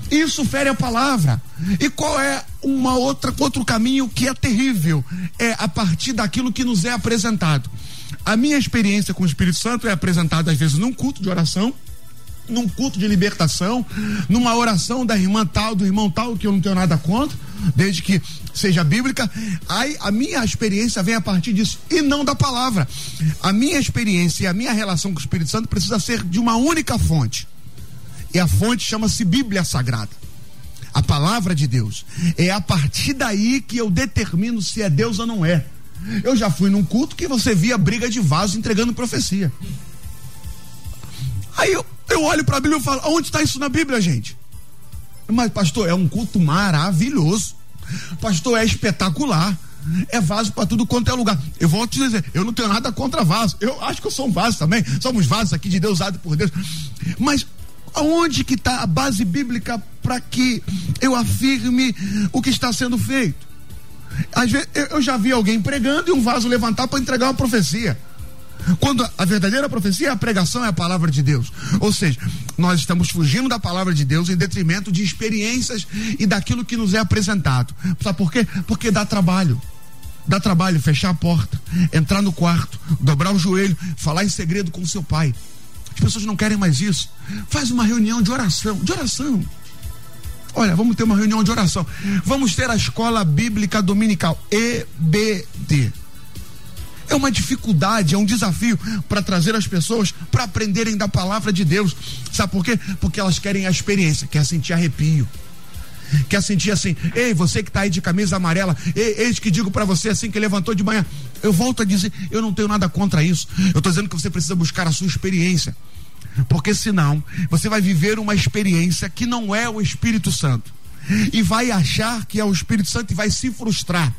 Isso fere a palavra. E qual é uma outra outro caminho que é terrível? É a partir daquilo que nos é apresentado. A minha experiência com o Espírito Santo é apresentada às vezes num culto de oração, num culto de libertação, numa oração da irmã tal, do irmão tal, que eu não tenho nada contra, desde que seja bíblica. Aí a minha experiência vem a partir disso e não da palavra. A minha experiência e a minha relação com o Espírito Santo precisa ser de uma única fonte. E a fonte chama-se Bíblia Sagrada. A palavra de Deus. É a partir daí que eu determino se é Deus ou não é. Eu já fui num culto que você via briga de vaso entregando profecia. Aí eu, eu olho para a Bíblia e falo: onde está isso na Bíblia, gente? Mas, pastor, é um culto maravilhoso. Pastor, é espetacular. É vaso para tudo quanto é lugar. Eu vou te dizer, eu não tenho nada contra vaso. Eu acho que eu sou um vaso também. Somos vasos aqui de Deus, usado por Deus. Mas aonde que está a base bíblica para que eu afirme o que está sendo feito? Às vezes, eu já vi alguém pregando e um vaso levantar para entregar uma profecia. Quando a verdadeira profecia é a pregação, é a palavra de Deus. Ou seja, nós estamos fugindo da palavra de Deus em detrimento de experiências e daquilo que nos é apresentado. Sabe por quê? Porque dá trabalho. Dá trabalho fechar a porta, entrar no quarto, dobrar o joelho, falar em segredo com seu pai. As pessoas não querem mais isso. Faz uma reunião de oração. De oração. Olha, vamos ter uma reunião de oração. Vamos ter a escola bíblica dominical, EBD. É uma dificuldade, é um desafio para trazer as pessoas para aprenderem da palavra de Deus. Sabe por quê? Porque elas querem a experiência, quer sentir arrepio. Quer sentir assim, ei, você que está aí de camisa amarela, ei, eis que digo para você assim que levantou de manhã. Eu volto a dizer, eu não tenho nada contra isso. Eu estou dizendo que você precisa buscar a sua experiência. Porque senão você vai viver uma experiência que não é o Espírito Santo. E vai achar que é o Espírito Santo e vai se frustrar.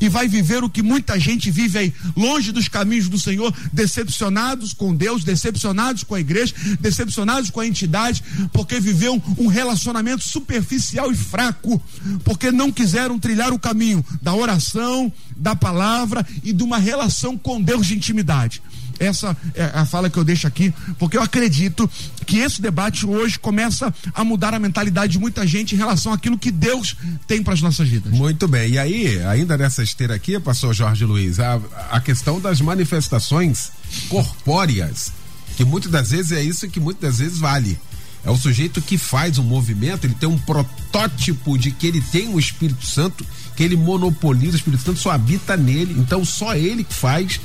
E vai viver o que muita gente vive aí, longe dos caminhos do Senhor, decepcionados com Deus, decepcionados com a igreja, decepcionados com a entidade, porque viveu um relacionamento superficial e fraco, porque não quiseram trilhar o caminho da oração, da palavra e de uma relação com Deus de intimidade. Essa é a fala que eu deixo aqui, porque eu acredito que esse debate hoje começa a mudar a mentalidade de muita gente em relação àquilo que Deus tem para as nossas vidas. Muito bem. E aí, ainda nessa esteira aqui, pastor Jorge Luiz, a, a questão das manifestações corpóreas, que muitas das vezes é isso que muitas das vezes vale. É o sujeito que faz um movimento, ele tem um protótipo de que ele tem o Espírito Santo, que ele monopoliza o Espírito Santo, só habita nele, então só ele que faz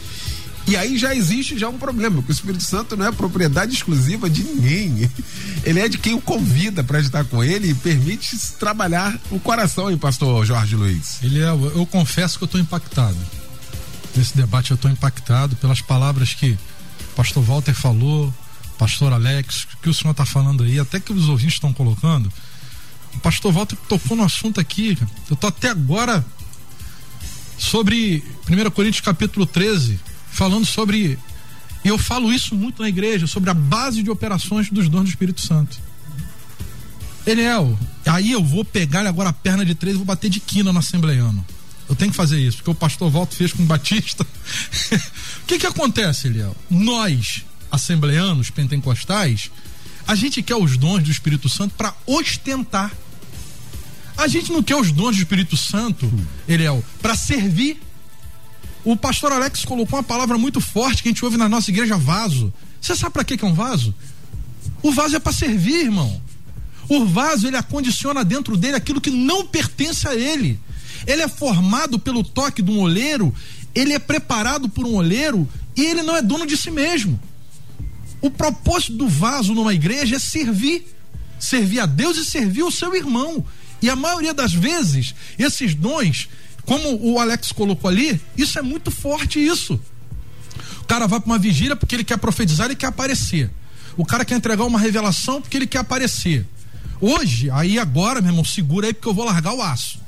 e aí já existe já um problema, porque o Espírito Santo não é propriedade exclusiva de ninguém. Ele é de quem o convida para estar com ele e permite trabalhar o coração, hein, pastor Jorge Luiz? Ele é, eu confesso que eu estou impactado. Nesse debate eu estou impactado pelas palavras que o pastor Walter falou, pastor Alex, que o senhor está falando aí, até que os ouvintes estão colocando. O pastor Walter tocou no assunto aqui. Eu estou até agora sobre 1 Coríntios capítulo 13, falando sobre. E eu falo isso muito na igreja, sobre a base de operações dos dons do Espírito Santo. Eliel, aí eu vou pegar agora a perna de três e vou bater de quina no assembleiano. Eu tenho que fazer isso, porque o pastor Walter fez com o Batista. o que que acontece, Eliel? Nós, assembleianos, pentecostais, a gente quer os dons do Espírito Santo para ostentar. A gente não quer os dons do Espírito Santo, Eliel, para servir. O pastor Alex colocou uma palavra muito forte que a gente ouve na nossa igreja vaso. Você sabe para que é um vaso? O vaso é para servir, irmão. O vaso ele acondiciona dentro dele aquilo que não pertence a ele. Ele é formado pelo toque de um oleiro, ele é preparado por um oleiro e ele não é dono de si mesmo. O propósito do vaso numa igreja é servir. Servir a Deus e servir o seu irmão. E a maioria das vezes, esses dons como o Alex colocou ali, isso é muito forte isso. O cara vai para uma vigília porque ele quer profetizar, ele quer aparecer. O cara quer entregar uma revelação porque ele quer aparecer. Hoje, aí agora, meu irmão, segura aí porque eu vou largar o aço.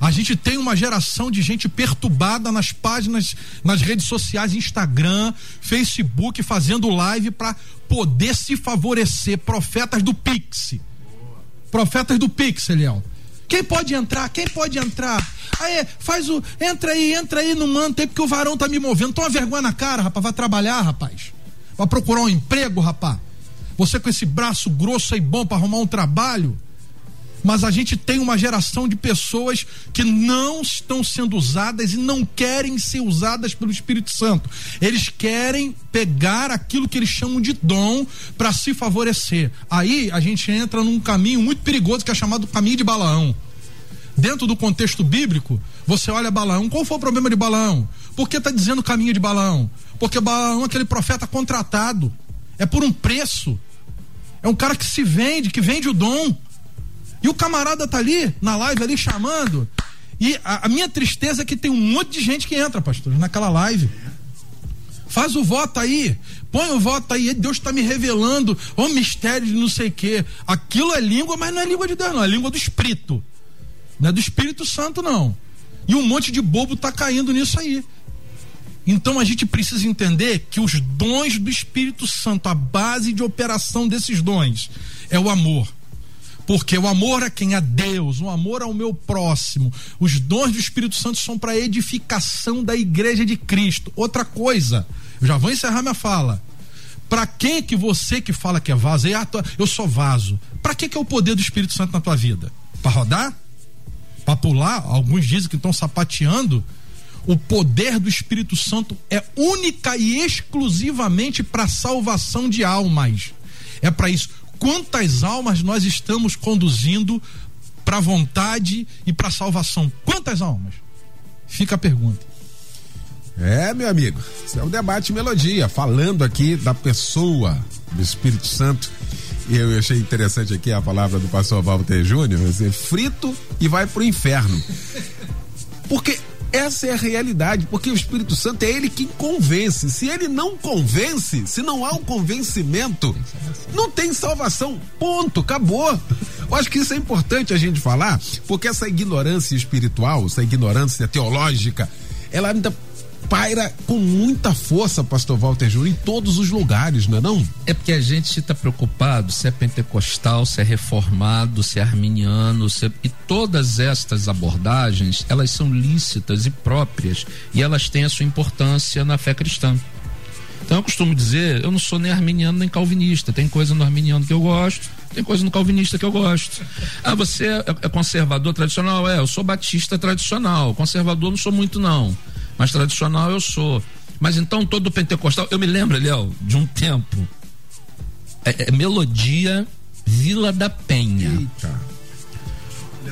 A gente tem uma geração de gente perturbada nas páginas, nas redes sociais, Instagram, Facebook, fazendo live para poder se favorecer. Profetas do Pix. Profetas do Pix, Eliel. Quem pode entrar? Quem pode entrar? Aí, faz o. Entra aí, entra aí, não mantém, porque o varão tá me movendo. Toma vergonha na cara, rapaz. Vai trabalhar, rapaz. Vai procurar um emprego, rapaz. Você com esse braço grosso e bom para arrumar um trabalho mas a gente tem uma geração de pessoas que não estão sendo usadas e não querem ser usadas pelo Espírito Santo. Eles querem pegar aquilo que eles chamam de dom para se favorecer. Aí a gente entra num caminho muito perigoso que é chamado caminho de Balaão. Dentro do contexto bíblico, você olha Balaão, qual foi o problema de Balaão? Por que está dizendo caminho de Balaão? Porque Balaão é aquele profeta contratado, é por um preço. É um cara que se vende, que vende o dom. E o camarada tá ali, na live ali, chamando. E a, a minha tristeza é que tem um monte de gente que entra, pastor, naquela live. Faz o voto aí, põe o voto aí, Deus está me revelando o mistério de não sei o quê. Aquilo é língua, mas não é língua de Deus, não, é língua do Espírito. Não é do Espírito Santo, não. E um monte de bobo tá caindo nisso aí. Então a gente precisa entender que os dons do Espírito Santo, a base de operação desses dons, é o amor. Porque o amor a quem? A Deus, o amor ao meu próximo. Os dons do Espírito Santo são para edificação da igreja de Cristo. Outra coisa, eu já vou encerrar minha fala. Para quem que você que fala que é vaso, eu sou vaso. Para que que é o poder do Espírito Santo na tua vida? Para rodar? Para pular? Alguns dizem que estão sapateando. O poder do Espírito Santo é única e exclusivamente para salvação de almas. É para isso quantas almas nós estamos conduzindo para a vontade e para a salvação? Quantas almas? Fica a pergunta. É, meu amigo, isso é o debate melodia, falando aqui da pessoa do Espírito Santo. E eu achei interessante aqui a palavra do pastor Walter Júnior, frito e vai pro inferno. Porque essa é a realidade, porque o Espírito Santo é ele quem convence. Se ele não convence, se não há um convencimento, não tem salvação. Ponto, acabou. Eu acho que isso é importante a gente falar, porque essa ignorância espiritual, essa ignorância teológica, ela ainda paira com muita força, pastor Walter Júnior, em todos os lugares, não é não? É porque a gente está preocupado se é pentecostal, se é reformado, se é arminiano, se é... e todas estas abordagens, elas são lícitas e próprias, e elas têm a sua importância na fé cristã. Então eu costumo dizer, eu não sou nem arminiano nem calvinista. Tem coisa no arminiano que eu gosto, tem coisa no calvinista que eu gosto. Ah, você é, é conservador tradicional? É, eu sou batista tradicional. Conservador não sou muito, não mas tradicional eu sou. Mas então todo pentecostal, eu me lembro, Léo, de um tempo. É, é, melodia Vila da Penha. Eita.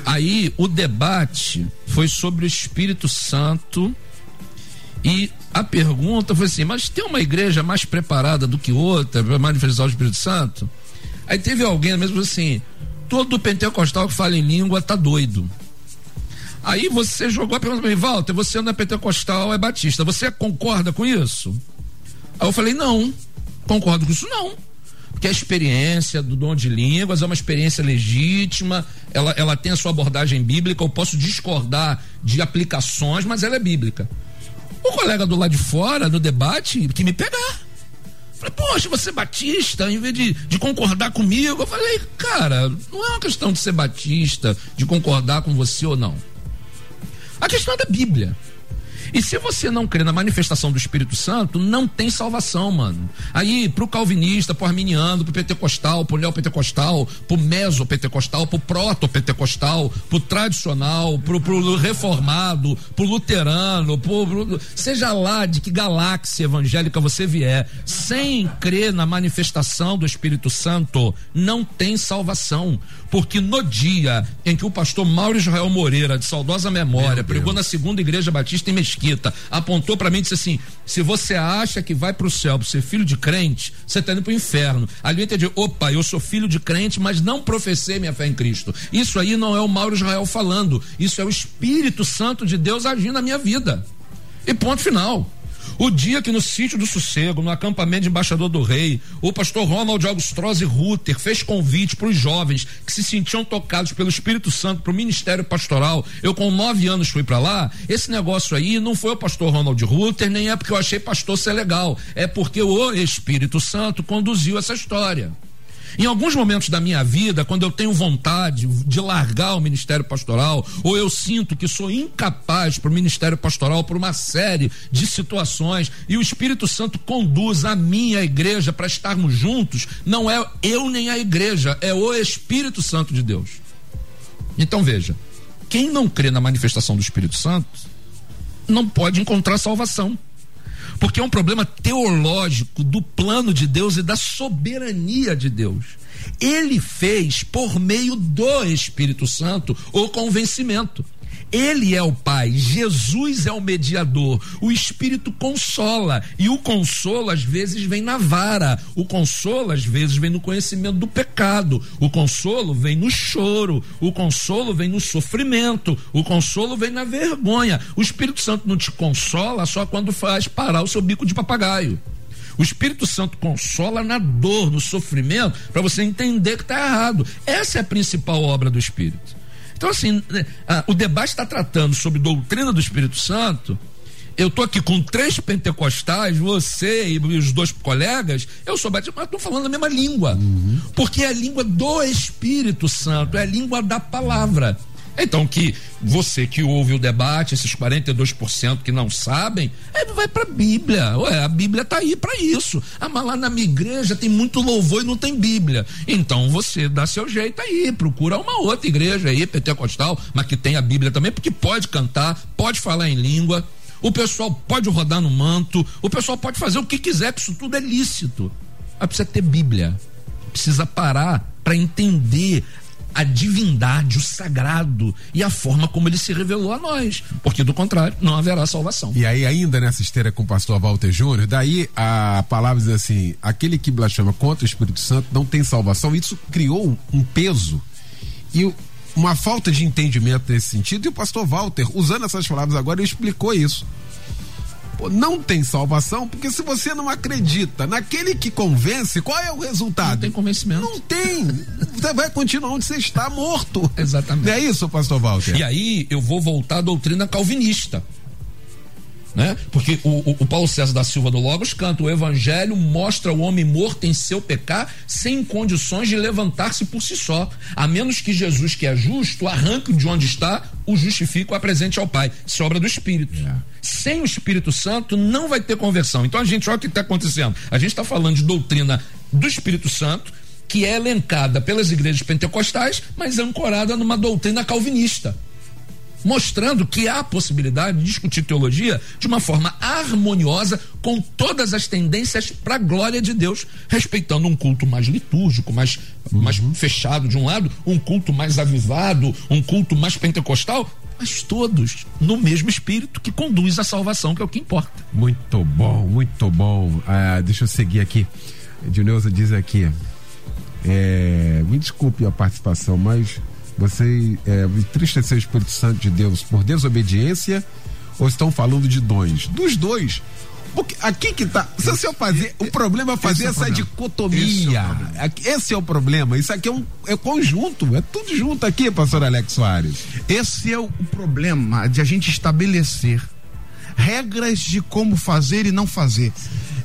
Aí o debate foi sobre o Espírito Santo e a pergunta foi assim: mas tem uma igreja mais preparada do que outra para manifestar o Espírito Santo? Aí teve alguém mesmo assim: todo pentecostal que fala em língua tá doido. Aí você jogou a pergunta para mim, Walter, você não é pentecostal, é batista. Você concorda com isso? Aí eu falei, não, concordo com isso não. Porque a experiência do dom de línguas é uma experiência legítima, ela, ela tem a sua abordagem bíblica, eu posso discordar de aplicações, mas ela é bíblica. O colega do lado de fora, no debate, que me pegar. Falei, poxa, você é batista, em vez de, de concordar comigo, eu falei, cara, não é uma questão de ser batista, de concordar com você ou não. A questão é da Bíblia. E se você não crê na manifestação do Espírito Santo, não tem salvação, mano. Aí, pro calvinista, pro arminiano, pro pentecostal, pro neopentecostal, pro mesopentecostal, pro proto-pentecostal, pro tradicional, pro, pro reformado, pro luterano, pro, pro, seja lá de que galáxia evangélica você vier, sem crer na manifestação do Espírito Santo, não tem salvação. Porque no dia em que o pastor Mauro Israel Moreira, de saudosa memória, pregou na segunda igreja batista em Mesquita, Mesquita apontou para mim e disse assim: se você acha que vai para o céu por ser filho de crente, você está indo para o inferno. Ali eu entendi: opa, eu sou filho de crente, mas não professei minha fé em Cristo. Isso aí não é o Mauro Israel falando, isso é o Espírito Santo de Deus agindo na minha vida. E ponto final. O dia que no sítio do Sossego, no acampamento de embaixador do rei, o pastor Ronald Augustrose Rutter fez convite para os jovens que se sentiam tocados pelo Espírito Santo para o ministério pastoral. Eu com nove anos fui para lá. Esse negócio aí não foi o pastor Ronald Rutter, nem é porque eu achei pastor ser legal. É porque o Espírito Santo conduziu essa história. Em alguns momentos da minha vida, quando eu tenho vontade de largar o ministério pastoral, ou eu sinto que sou incapaz para o ministério pastoral por uma série de situações, e o Espírito Santo conduz a minha igreja para estarmos juntos, não é eu nem a igreja, é o Espírito Santo de Deus. Então veja, quem não crê na manifestação do Espírito Santo não pode encontrar salvação porque é um problema teológico do plano de Deus e da soberania de Deus. Ele fez por meio do Espírito Santo o convencimento. Ele é o Pai, Jesus é o mediador. O Espírito consola e o consolo às vezes vem na vara, o consolo às vezes vem no conhecimento do pecado, o consolo vem no choro, o consolo vem no sofrimento, o consolo vem na vergonha. O Espírito Santo não te consola só quando faz parar o seu bico de papagaio. O Espírito Santo consola na dor, no sofrimento, para você entender que está errado. Essa é a principal obra do Espírito. Então, assim, né, o debate está tratando sobre doutrina do Espírito Santo. Eu estou aqui com três pentecostais, você e os dois colegas, eu sou batista, mas estou falando a mesma língua. Uhum. Porque é a língua do Espírito Santo, é a língua da palavra. Então, que você que ouve o debate, esses 42% que não sabem, é, vai para a Bíblia. Ué, a Bíblia está aí para isso. Ah, mas lá na minha igreja tem muito louvor e não tem Bíblia. Então você dá seu jeito aí, procura uma outra igreja aí, pentecostal, mas que tem a Bíblia também, porque pode cantar, pode falar em língua. O pessoal pode rodar no manto, o pessoal pode fazer o que quiser, que isso tudo é lícito. Mas precisa ter Bíblia. Precisa parar para entender a divindade, o sagrado e a forma como ele se revelou a nós, porque do contrário não haverá salvação. E aí ainda nessa esteira com o pastor Walter Júnior, daí a palavra diz assim, aquele que blasfema contra o Espírito Santo não tem salvação, isso criou um peso e uma falta de entendimento nesse sentido. E o pastor Walter, usando essas palavras agora, explicou isso não tem salvação, porque se você não acredita naquele que convence, qual é o resultado? Não tem convencimento. Não tem. Você vai continuar onde você está morto. Exatamente. Não é isso, pastor Walter? E aí eu vou voltar à doutrina calvinista né? Porque o, o, Paulo César da Silva do Logos canta: o Evangelho mostra o homem morto em seu pecar, sem condições de levantar-se por si só, a menos que Jesus, que é justo, arranque de onde está, o justifique o apresente ao Pai. Isso é obra do Espírito. É. Sem o Espírito Santo não vai ter conversão. Então a gente, olha o que está acontecendo. A gente está falando de doutrina do Espírito Santo, que é elencada pelas igrejas pentecostais, mas ancorada numa doutrina calvinista mostrando que há a possibilidade de discutir teologia de uma forma harmoniosa com todas as tendências para a glória de Deus, respeitando um culto mais litúrgico, mais, uhum. mais fechado de um lado, um culto mais avivado, um culto mais pentecostal, mas todos no mesmo espírito que conduz à salvação, que é o que importa. Muito bom, muito bom. Ah, deixa eu seguir aqui. Dioneuza diz aqui. É, me desculpe a participação, mas você é, entristecer o Espírito Santo de Deus por desobediência ou estão falando de dons? Dos dois. Porque aqui que tá. Se você fazer. O problema é fazer essa, é essa dicotomia. Esse é o problema. Isso aqui é um é conjunto. É tudo junto aqui, pastor Alex Soares. Esse é o problema de a gente estabelecer regras de como fazer e não fazer.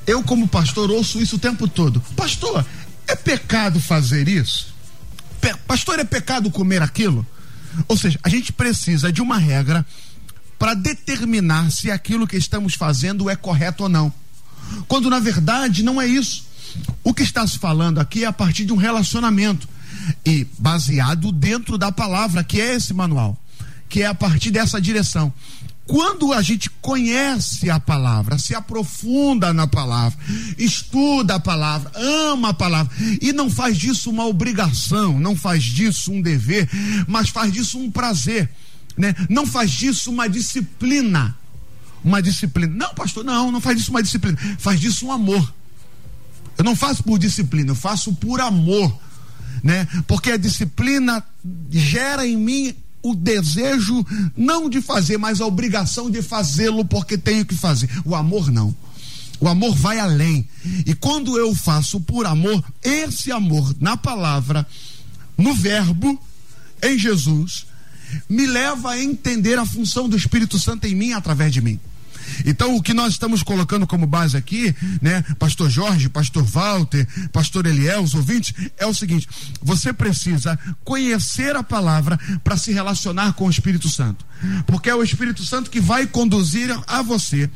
Eu, como pastor, ouço isso o tempo todo. Pastor, é pecado fazer isso? Pastor, é pecado comer aquilo? Ou seja, a gente precisa de uma regra para determinar se aquilo que estamos fazendo é correto ou não. Quando na verdade não é isso. O que está se falando aqui é a partir de um relacionamento e baseado dentro da palavra, que é esse manual, que é a partir dessa direção. Quando a gente conhece a palavra, se aprofunda na palavra, estuda a palavra, ama a palavra e não faz disso uma obrigação, não faz disso um dever, mas faz disso um prazer, né? Não faz disso uma disciplina. Uma disciplina. Não, pastor, não, não faz disso uma disciplina. Faz disso um amor. Eu não faço por disciplina, eu faço por amor, né? Porque a disciplina gera em mim o desejo não de fazer, mas a obrigação de fazê-lo porque tenho que fazer. O amor não. O amor vai além. E quando eu faço por amor, esse amor na palavra, no verbo, em Jesus, me leva a entender a função do Espírito Santo em mim através de mim. Então, o que nós estamos colocando como base aqui, né, Pastor Jorge, Pastor Walter, Pastor Eliel, os ouvintes, é o seguinte: você precisa conhecer a palavra para se relacionar com o Espírito Santo, porque é o Espírito Santo que vai conduzir a você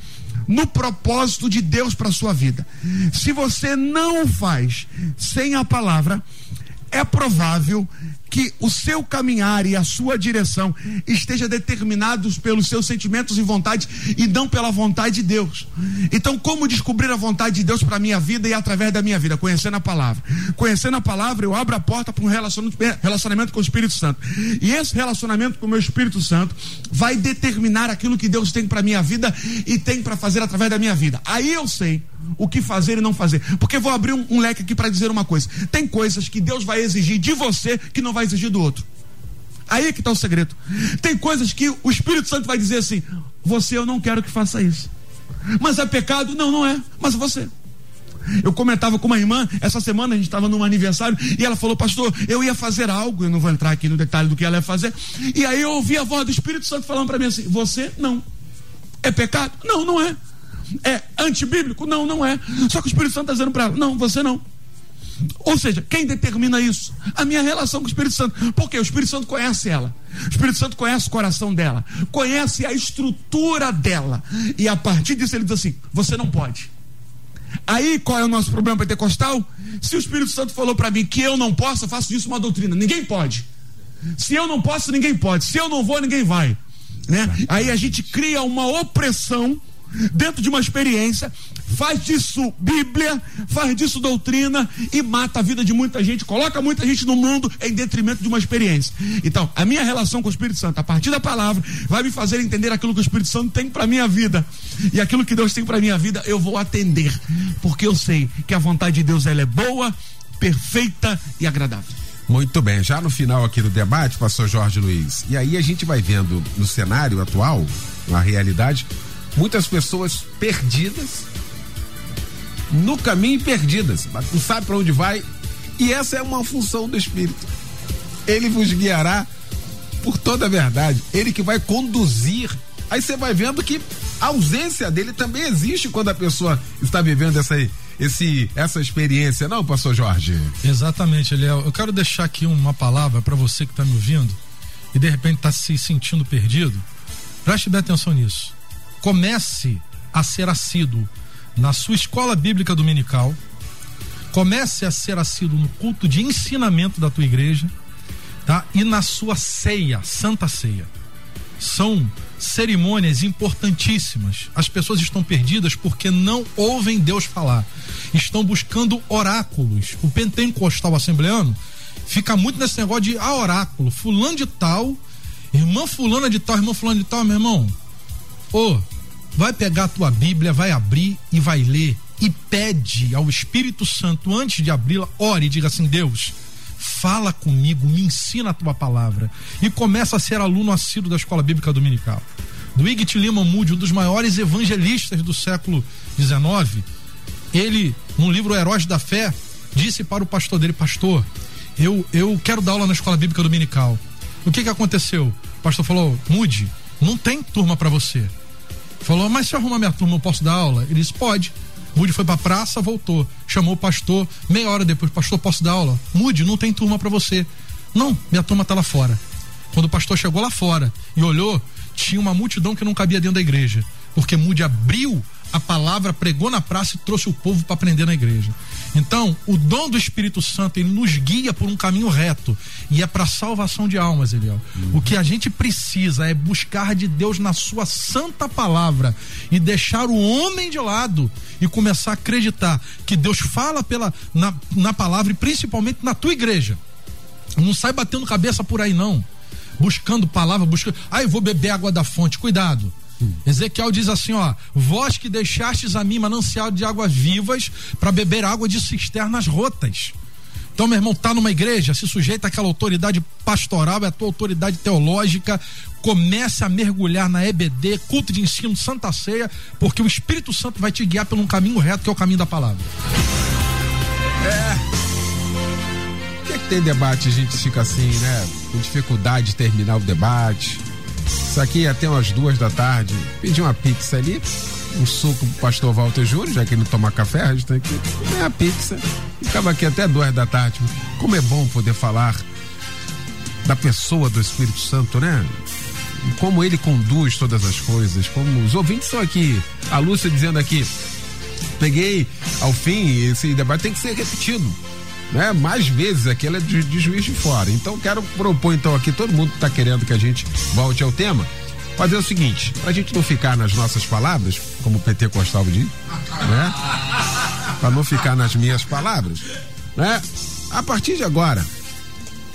no propósito de Deus para sua vida. Se você não faz sem a palavra, é provável que o seu caminhar e a sua direção esteja determinados pelos seus sentimentos e vontades e não pela vontade de Deus. Então, como descobrir a vontade de Deus para minha vida e através da minha vida? Conhecendo a palavra. Conhecendo a palavra, eu abro a porta para um relacionamento com o Espírito Santo. E esse relacionamento com o meu Espírito Santo vai determinar aquilo que Deus tem para minha vida e tem para fazer através da minha vida. Aí eu sei o que fazer e não fazer. Porque vou abrir um, um leque aqui para dizer uma coisa. Tem coisas que Deus vai exigir de você que não vai exigir do outro. Aí é que está o segredo. Tem coisas que o Espírito Santo vai dizer assim: você eu não quero que faça isso. Mas é pecado? Não, não é. Mas você. Eu comentava com uma irmã, essa semana a gente estava num aniversário, e ela falou, pastor, eu ia fazer algo, eu não vou entrar aqui no detalhe do que ela ia fazer. E aí eu ouvi a voz do Espírito Santo falando para mim assim: você não. É pecado? Não, não é. É antibíblico? Não, não é. Só que o Espírito Santo está dizendo para ela: não, você não. Ou seja, quem determina isso? A minha relação com o Espírito Santo. Porque o Espírito Santo conhece ela. O Espírito Santo conhece o coração dela. Conhece a estrutura dela. E a partir disso ele diz assim: você não pode. Aí qual é o nosso problema pentecostal? Se o Espírito Santo falou para mim que eu não posso, eu faço disso uma doutrina. Ninguém pode. Se eu não posso, ninguém pode. Se eu não vou, ninguém vai. Né? Aí a gente cria uma opressão dentro de uma experiência, faz disso Bíblia, faz disso doutrina e mata a vida de muita gente, coloca muita gente no mundo em detrimento de uma experiência. Então, a minha relação com o Espírito Santo, a partir da palavra, vai me fazer entender aquilo que o Espírito Santo tem para minha vida. E aquilo que Deus tem para minha vida, eu vou atender, porque eu sei que a vontade de Deus ela é boa, perfeita e agradável. Muito bem, já no final aqui do debate, pastor Jorge Luiz. E aí a gente vai vendo no cenário atual, na realidade, muitas pessoas perdidas no caminho perdidas, não sabe para onde vai, e essa é uma função do Espírito. Ele vos guiará por toda a verdade, ele que vai conduzir. Aí você vai vendo que a ausência dele também existe quando a pessoa está vivendo essa esse essa experiência, não, pastor Jorge? Exatamente, Eliel. Eu quero deixar aqui uma palavra para você que está me ouvindo e de repente está se sentindo perdido. Preste bem atenção nisso comece a ser assíduo na sua escola bíblica dominical, comece a ser assíduo no culto de ensinamento da tua igreja, tá? E na sua ceia, Santa Ceia. São cerimônias importantíssimas. As pessoas estão perdidas porque não ouvem Deus falar. Estão buscando oráculos. O pentecostal assembleano fica muito nesse negócio de ah, oráculo, fulano de tal, irmã fulana de tal, irmã fulano de tal, meu irmão. Ô, oh, vai pegar a tua Bíblia, vai abrir e vai ler e pede ao Espírito Santo antes de abri-la, ore e diga assim: Deus, fala comigo, me ensina a tua palavra e começa a ser aluno assíduo da Escola Bíblica Dominical. Dwight Lima Moody, um dos maiores evangelistas do século XIX, ele, no livro Heróis da Fé, disse para o pastor dele: Pastor, eu, eu quero dar aula na Escola Bíblica Dominical. O que que aconteceu? O pastor falou: Mude, não tem turma para você. Falou, mas se arrumar minha turma, eu posso dar aula? Ele disse, pode. Mude foi pra praça, voltou. Chamou o pastor, meia hora depois, pastor, posso dar aula? Mude, não tem turma para você. Não, minha turma tá lá fora. Quando o pastor chegou lá fora e olhou, tinha uma multidão que não cabia dentro da igreja. Porque Mude abriu a palavra, pregou na praça e trouxe o povo para aprender na igreja. Então, o dom do Espírito Santo, ele nos guia por um caminho reto. E é para salvação de almas, Eliel. Uhum. O que a gente precisa é buscar de Deus na sua santa palavra e deixar o homem de lado e começar a acreditar que Deus fala pela, na, na palavra e principalmente na tua igreja. Não sai batendo cabeça por aí, não. Buscando palavra, buscando. Ah, eu vou beber água da fonte. Cuidado Ezequiel diz assim: ó, vós que deixastes a mim manancial de águas vivas para beber água de cisternas rotas. Então, meu irmão, tá numa igreja, se sujeita àquela autoridade pastoral, é a tua autoridade teológica, comece a mergulhar na EBD, culto de ensino, Santa Ceia, porque o Espírito Santo vai te guiar por um caminho reto, que é o caminho da palavra. É. Por que, é que tem debate a gente fica assim, né? Com dificuldade de terminar o debate. Isso aqui até umas duas da tarde. Pedi uma pizza ali, um suco pro pastor Walter Júnior, já que ele toma café, a gente tem que comer a pizza. Ficava aqui até duas da tarde. Como é bom poder falar da pessoa do Espírito Santo, né? Como ele conduz todas as coisas, como os ouvintes estão aqui. A Lúcia dizendo aqui, peguei ao fim, esse debate tem que ser repetido. Né? Mais vezes aquela é de, de juiz de fora. Então quero propor então aqui, todo mundo está querendo que a gente volte ao tema, fazer o seguinte, para a gente não ficar nas nossas palavras, como o PT Costal diz, né? Para não ficar nas minhas palavras, né? A partir de agora,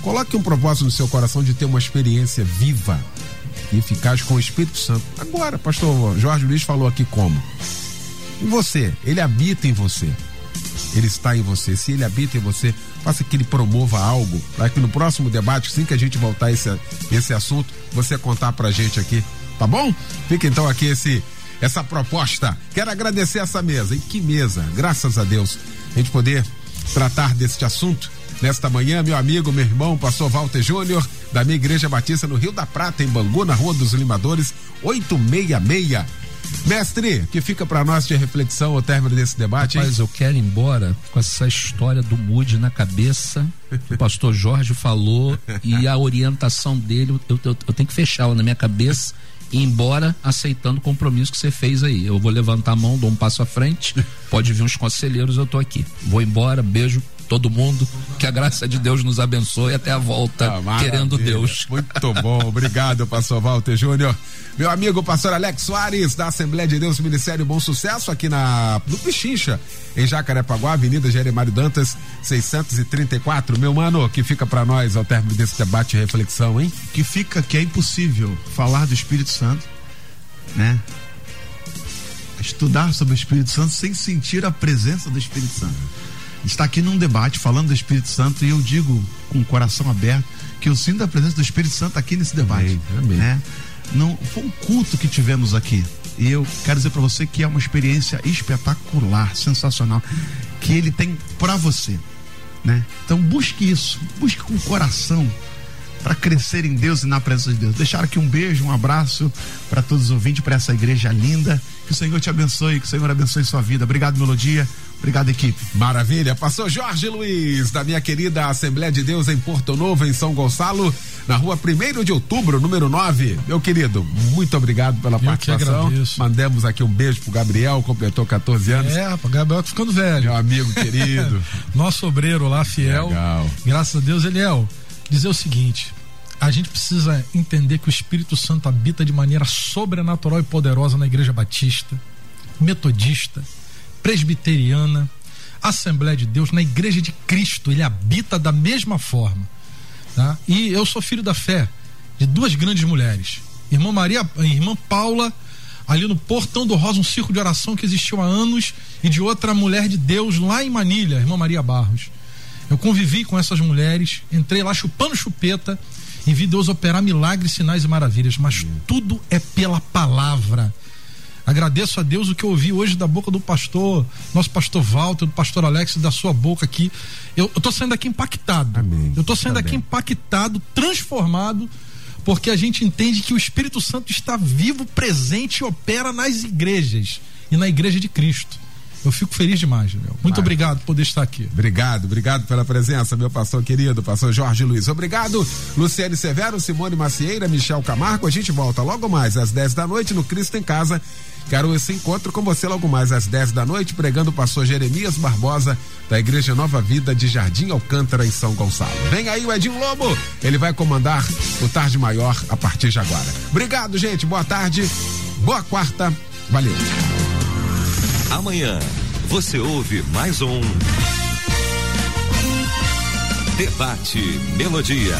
coloque um propósito no seu coração de ter uma experiência viva e eficaz com o Espírito Santo. Agora, pastor Jorge Luiz falou aqui como. Em você, ele habita em você. Ele está em você. Se ele habita em você, faça que ele promova algo para que no próximo debate, assim que a gente voltar esse, esse assunto, você contar pra gente aqui, tá bom? Fica então aqui esse essa proposta. Quero agradecer essa mesa. E que mesa, graças a Deus, a gente poder tratar deste assunto nesta manhã, meu amigo, meu irmão, pastor Walter Júnior, da minha Igreja Batista no Rio da Prata, em Bangu, na Rua dos Limadores, 866. Mestre, que fica para nós de reflexão ao término desse debate? Mas eu quero ir embora com essa história do Mude na cabeça. O pastor Jorge falou e a orientação dele, eu, eu, eu tenho que fechá-la na minha cabeça e ir embora aceitando o compromisso que você fez aí. Eu vou levantar a mão, dou um passo à frente, pode vir uns conselheiros, eu tô aqui. Vou embora, beijo todo mundo, que a graça de Deus nos abençoe até a volta, ah, querendo Deus. Muito bom, obrigado, pastor Walter Júnior. Meu amigo pastor Alex Soares, da Assembleia de Deus Ministério Bom Sucesso, aqui na no Pichincha, em Jacarepaguá, Avenida Jeremário Dantas, 634. Meu mano, que fica para nós ao término desse debate e reflexão, hein? Que fica que é impossível falar do Espírito Santo, né? Estudar sobre o Espírito Santo sem sentir a presença do Espírito Santo está aqui num debate falando do Espírito Santo e eu digo com o coração aberto que eu sinto a presença do Espírito Santo aqui nesse debate. Amém, amém. Né? Não, foi um culto que tivemos aqui. E eu quero dizer para você que é uma experiência espetacular, sensacional, que ele tem para você. Né? Então busque isso, busque com o coração para crescer em Deus e na presença de Deus. Deixar aqui um beijo, um abraço para todos os ouvintes, para essa igreja linda. Que o Senhor te abençoe, que o Senhor abençoe sua vida. Obrigado, Melodia. Obrigado, equipe. Maravilha. Passou Jorge Luiz, da minha querida Assembleia de Deus em Porto Novo, em São Gonçalo, na rua 1 de outubro, número 9. Meu querido, muito obrigado pela Eu participação. Mandamos aqui um beijo pro Gabriel, completou 14 anos. É, o Gabriel tá ficando velho. Meu amigo querido. Nosso obreiro lá, fiel. Legal. Graças a Deus, Eliel. Dizer o seguinte: a gente precisa entender que o Espírito Santo habita de maneira sobrenatural e poderosa na Igreja Batista, Metodista, presbiteriana, Assembleia de Deus, na Igreja de Cristo, ele habita da mesma forma. Tá? E eu sou filho da fé de duas grandes mulheres, irmã Maria, irmã Paula, ali no Portão do Rosa, um circo de oração que existiu há anos, e de outra mulher de Deus lá em Manilha, irmã Maria Barros. Eu convivi com essas mulheres, entrei lá chupando chupeta e vi Deus operar milagres, sinais e maravilhas, mas tudo é pela palavra. Agradeço a Deus o que eu ouvi hoje da boca do pastor, nosso pastor Walter, do pastor Alex, da sua boca aqui. Eu, eu tô saindo daqui impactado. Amém. Eu tô saindo Amém. aqui impactado, transformado, porque a gente entende que o Espírito Santo está vivo, presente e opera nas igrejas e na igreja de Cristo. Eu fico feliz demais, Julião. Muito obrigado por poder estar aqui. Obrigado, obrigado pela presença, meu pastor querido, pastor Jorge Luiz. Obrigado, Luciane Severo, Simone Macieira, Michel Camargo. A gente volta logo mais às 10 da noite no Cristo em Casa. Quero esse encontro com você logo mais às 10 da noite, pregando o pastor Jeremias Barbosa, da Igreja Nova Vida de Jardim Alcântara, em São Gonçalo. Vem aí o Edinho Lobo, ele vai comandar o Tarde Maior a partir de agora. Obrigado, gente. Boa tarde, boa quarta. Valeu. Amanhã você ouve mais um Debate Melodia.